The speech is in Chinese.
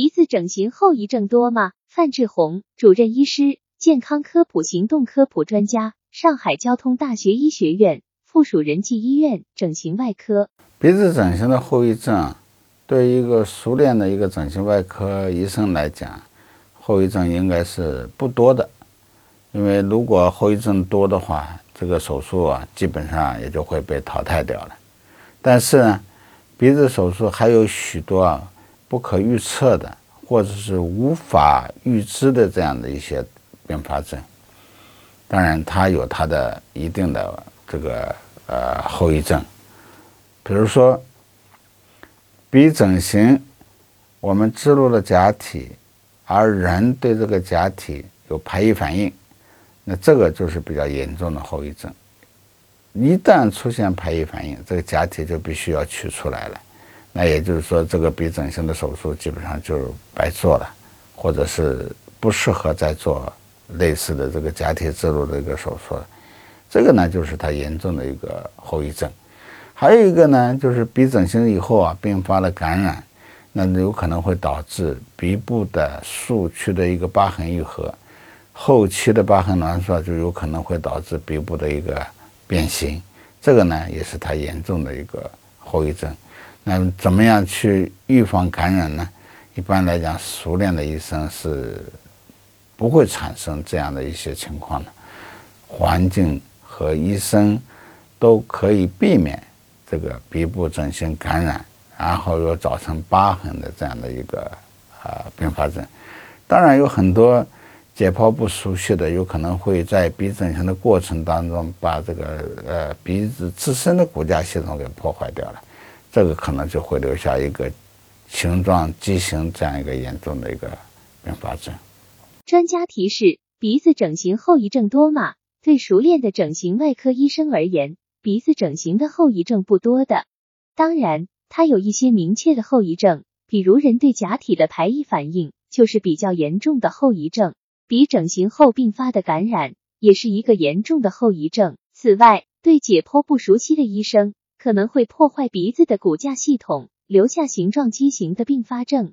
鼻子整形后遗症多吗？范志红，主任医师，健康科普行动科普专家，上海交通大学医学院附属仁济医院整形外科。鼻子整形的后遗症，对于一个熟练的一个整形外科医生来讲，后遗症应该是不多的。因为如果后遗症多的话，这个手术啊，基本上也就会被淘汰掉了。但是呢，鼻子手术还有许多啊。不可预测的，或者是无法预知的这样的一些并发症，当然它有它的一定的这个呃后遗症，比如说鼻整形，我们植入了假体，而人对这个假体有排异反应，那这个就是比较严重的后遗症。一旦出现排异反应，这个假体就必须要取出来了。那也就是说，这个鼻整形的手术基本上就白做了，或者是不适合再做类似的这个假体植入的一个手术了。这个呢，就是它严重的一个后遗症。还有一个呢，就是鼻整形以后啊，并发了感染，那有可能会导致鼻部的术区的一个疤痕愈合，后期的疤痕挛缩就有可能会导致鼻部的一个变形。这个呢，也是它严重的一个后遗症。那怎么样去预防感染呢？一般来讲，熟练的医生是不会产生这样的一些情况的。环境和医生都可以避免这个鼻部整形感染，然后又造成疤痕的这样的一个啊并发症。当然，有很多解剖不熟悉的，有可能会在鼻整形的过程当中把这个呃鼻子自身的骨架系统给破坏掉了。这个可能就会留下一个形状畸形这样一个严重的一个并发症。专家提示：鼻子整形后遗症多吗？对熟练的整形外科医生而言，鼻子整形的后遗症不多的。当然，它有一些明确的后遗症，比如人对假体的排异反应，就是比较严重的后遗症。鼻整形后并发的感染，也是一个严重的后遗症。此外，对解剖不熟悉的医生。可能会破坏鼻子的骨架系统，留下形状畸形的并发症。